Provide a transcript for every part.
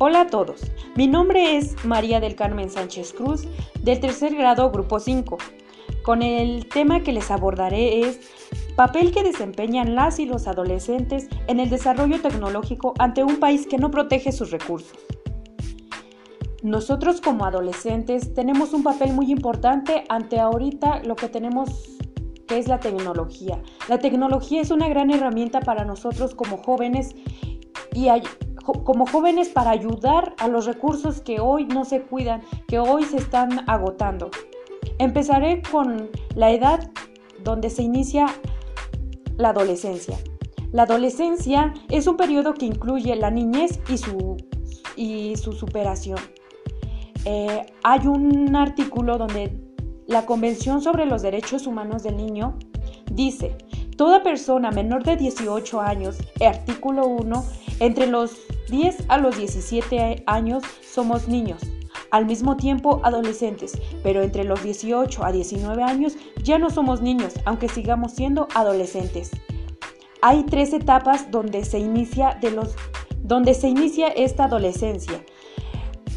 Hola a todos, mi nombre es María del Carmen Sánchez Cruz, del tercer grado Grupo 5. Con el tema que les abordaré es papel que desempeñan las y los adolescentes en el desarrollo tecnológico ante un país que no protege sus recursos. Nosotros como adolescentes tenemos un papel muy importante ante ahorita lo que tenemos que es la tecnología. La tecnología es una gran herramienta para nosotros como jóvenes y como jóvenes para ayudar a los recursos que hoy no se cuidan, que hoy se están agotando. Empezaré con la edad donde se inicia la adolescencia. La adolescencia es un periodo que incluye la niñez y su, y su superación. Eh, hay un artículo donde la Convención sobre los Derechos Humanos del Niño dice, toda persona menor de 18 años, artículo 1, entre los 10 a los 17 años somos niños, al mismo tiempo adolescentes, pero entre los 18 a 19 años ya no somos niños, aunque sigamos siendo adolescentes. Hay tres etapas donde se inicia, de los, donde se inicia esta adolescencia.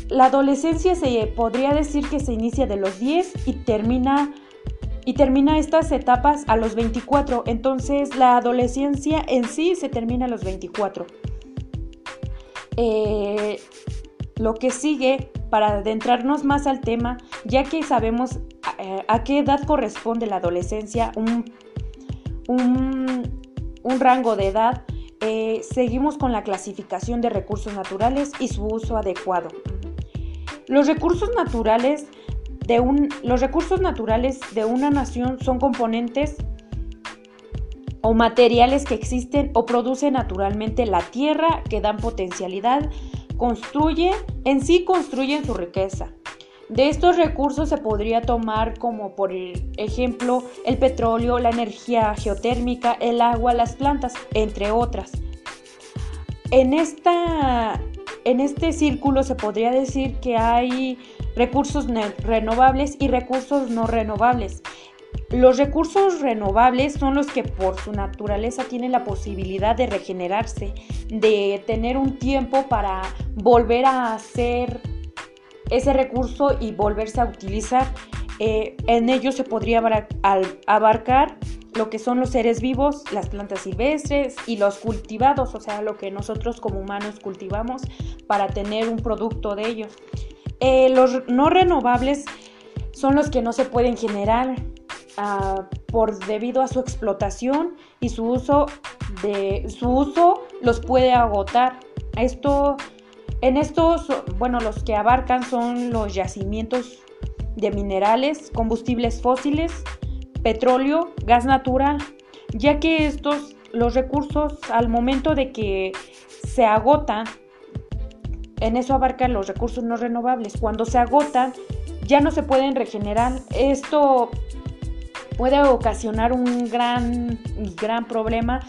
La adolescencia se podría decir que se inicia de los 10 y termina y termina estas etapas a los 24. Entonces la adolescencia en sí se termina a los 24. Eh, lo que sigue, para adentrarnos más al tema, ya que sabemos eh, a, qué edad corresponde la adolescencia, un, rango de edad, eh, seguimos con la clasificación de recursos naturales y su uso adecuado. Los recursos naturales de, un, los recursos naturales de una nación son componentes o materiales que existen o produce naturalmente la tierra que dan potencialidad, construye, en sí construyen su riqueza. De estos recursos se podría tomar como por ejemplo el petróleo, la energía geotérmica, el agua, las plantas, entre otras. En, esta, en este círculo se podría decir que hay recursos renovables y recursos no renovables. Los recursos renovables son los que por su naturaleza tienen la posibilidad de regenerarse, de tener un tiempo para volver a hacer ese recurso y volverse a utilizar. Eh, en ellos se podría abarcar lo que son los seres vivos, las plantas silvestres y los cultivados, o sea, lo que nosotros como humanos cultivamos para tener un producto de ellos. Eh, los no renovables son los que no se pueden generar, por debido a su explotación y su uso de su uso los puede agotar. Esto en estos, bueno, los que abarcan son los yacimientos de minerales, combustibles fósiles, petróleo, gas natural, ya que estos los recursos al momento de que se agotan, en eso abarcan los recursos no renovables. Cuando se agotan, ya no se pueden regenerar. Esto puede ocasionar un gran, gran problema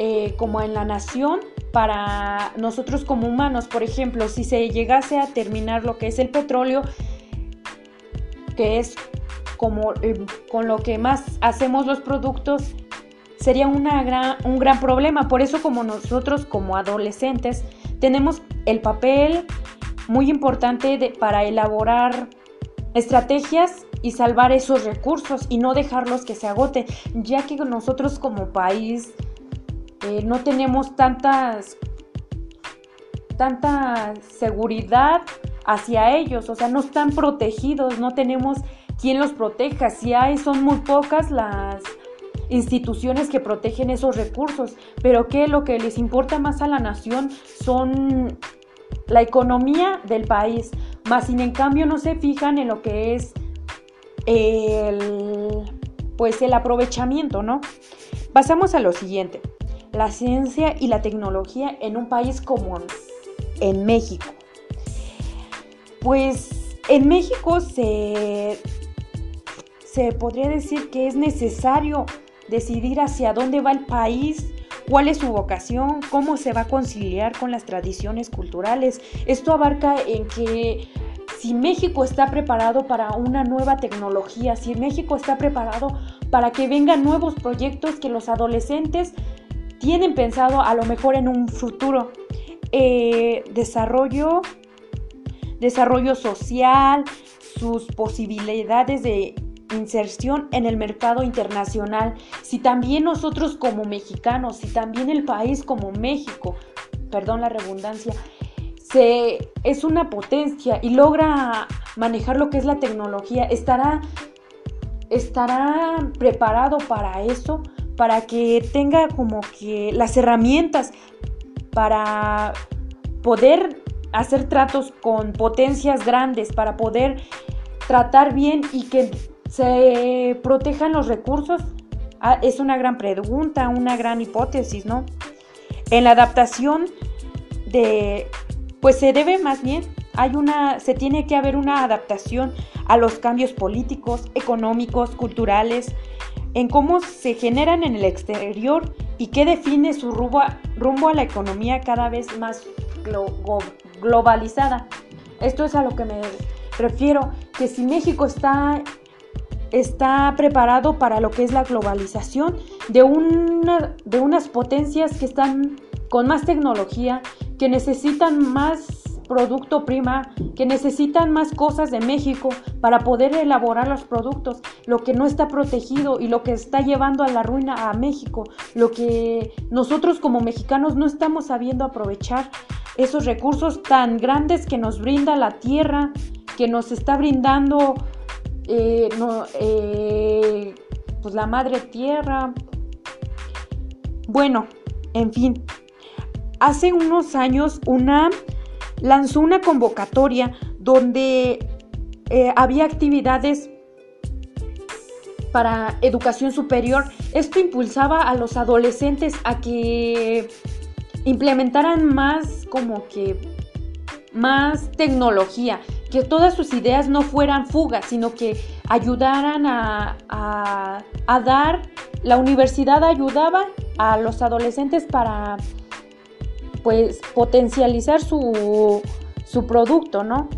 eh, como en la nación para nosotros como humanos. Por ejemplo, si se llegase a terminar lo que es el petróleo, que es como eh, con lo que más hacemos los productos, sería una gran, un gran problema. Por eso como nosotros como adolescentes tenemos el papel muy importante para elaborar estrategias y salvar esos recursos y no dejarlos que se agoten, ya que nosotros como país eh, no tenemos tantas tanta seguridad hacia ellos, o sea, no están protegidos, no tenemos quien los proteja, si hay son muy pocas las instituciones que protegen esos recursos, pero que lo que les importa más a la nación son la economía del país, más sin en cambio no se fijan en lo que es el, pues el aprovechamiento, ¿no? Pasamos a lo siguiente, la ciencia y la tecnología en un país como en México. Pues en México se, se podría decir que es necesario decidir hacia dónde va el país, cuál es su vocación, cómo se va a conciliar con las tradiciones culturales. Esto abarca en que si México está preparado para una nueva tecnología, si México está preparado para que vengan nuevos proyectos que los adolescentes tienen pensado a lo mejor en un futuro. eh, desarrollo, desarrollo social, sus posibilidades de inserción en el mercado internacional, si también nosotros como mexicanos, si también el país como México, perdón la redundancia, se, es una potencia y logra manejar lo que es la tecnología, estará, estará preparado para eso, para que tenga como que las herramientas para poder hacer tratos con potencias grandes, para poder tratar bien y que se protejan los recursos? Ah, es una gran pregunta, una gran hipótesis, ¿no? En la adaptación de, pues se debe más bien, hay una, se tiene que haber una adaptación a los cambios políticos, económicos, culturales, en cómo se generan en el exterior y qué define su rumbo a, la economía cada vez más globalizada. Esto es a lo que me refiero, que si México está está preparado para lo que es la globalización de, una, de unas potencias que están con más tecnología, que necesitan más producto prima, que necesitan más cosas de México para poder elaborar los productos, lo que no está protegido y lo que está llevando a la ruina a México, lo que nosotros como mexicanos no estamos sabiendo aprovechar, esos recursos tan grandes que nos brinda la tierra, que nos está brindando eh, eh, pues la madre tierra. Bueno, en fin, hace unos años una lanzó una convocatoria donde eh, había actividades para educación superior. Esto impulsaba a los adolescentes a que implementaran más como que más tecnología, que todas sus ideas no fueran fugas, sino que ayudaran a, dar, la universidad ayudaba a los adolescentes para pues potencializar su, producto, ¿no?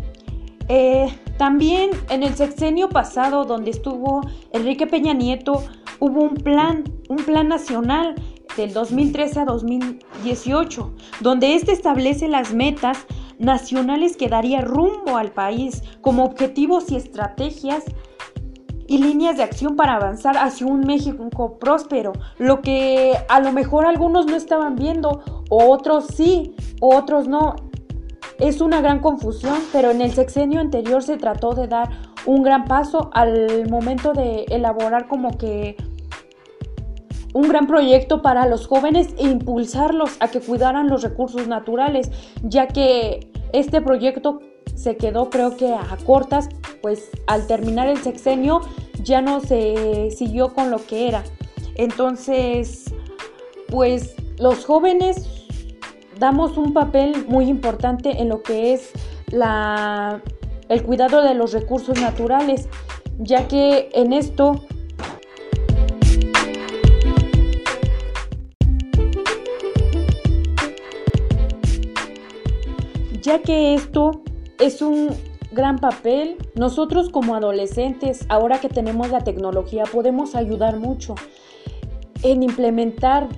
Eh, también en el sexenio pasado, donde estuvo Enrique Peña Nieto, hubo un plan, un plan nacional del 2013 a 2018, donde este establece las metas nacionales que daría rumbo al país como objetivos y estrategias y líneas de acción para avanzar hacia un México próspero, lo que a lo mejor algunos no estaban viendo, otros sí, otros no. Es una gran confusión, pero en el sexenio anterior se trató de dar un gran paso al momento de elaborar como que un gran proyecto para los jóvenes e impulsarlos a que cuidaran los recursos naturales, ya que este proyecto se quedó creo que a cortas, pues al terminar el sexenio ya no se siguió con lo que era. Entonces, pues los jóvenes damos un papel muy importante en lo que es la, el cuidado de los recursos naturales, ya que en esto ya que esto es un gran papel. Nosotros como adolescentes, ahora que tenemos la tecnología, podemos ayudar mucho en implementar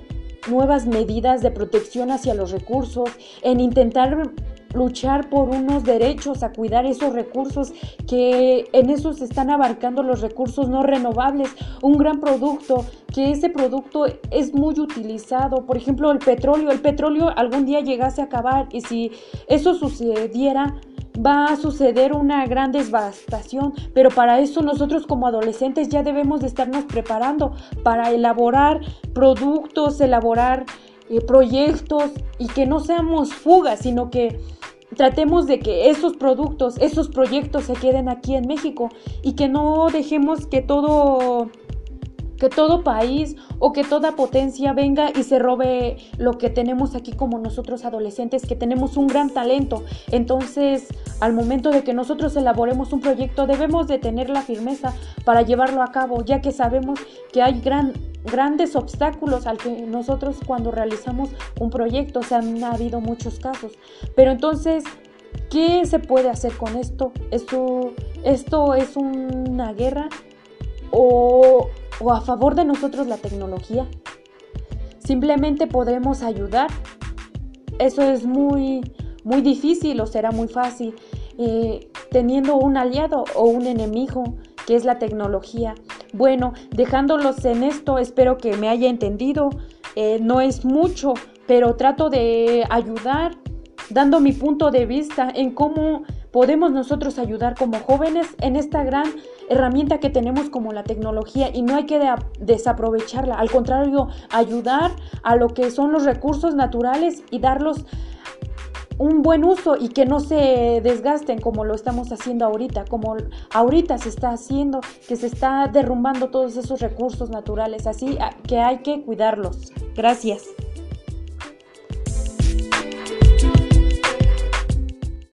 nuevas medidas de protección hacia los recursos, en intentar luchar por unos derechos a cuidar esos recursos que en eso se están abarcando los recursos no renovables, un gran producto, que ese producto es muy utilizado, por ejemplo el petróleo, el petróleo algún día llegase a acabar y si eso sucediera, va a suceder una gran devastación, pero para eso nosotros como adolescentes ya debemos de estarnos preparando para elaborar productos, elaborar eh, proyectos y que no seamos fugas, sino que tratemos de que esos productos, esos proyectos se queden aquí en México y que no dejemos que todo que todo país o que toda potencia venga y se robe lo que tenemos aquí como nosotros adolescentes, que tenemos un gran talento. Entonces, al momento de que nosotros elaboremos un proyecto, debemos de tener la firmeza para llevarlo a cabo, ya que sabemos que hay gran, grandes obstáculos al que nosotros cuando realizamos un proyecto, se han habido muchos casos. Pero entonces, ¿qué se puede hacer con esto? ¿Esto, esto es una guerra? ¿O, ¿O a favor de nosotros la tecnología? Simplemente podremos ayudar eso es muy, muy difícil o será muy fácil. Eh, teniendo un aliado o un enemigo que es la tecnología. Bueno, dejándolos en esto, espero que me haya entendido. Eh, no es mucho, pero trato de ayudar dando mi punto de vista en cómo podemos nosotros ayudar como jóvenes en esta gran herramienta que tenemos como la tecnología y no hay que desaprovecharla, al contrario, ayudar a lo que son los recursos naturales y darlos un buen uso y que no se desgasten como lo estamos haciendo ahorita, como ahorita se está haciendo, que se está derrumbando todos esos recursos naturales, así que hay que cuidarlos. Gracias.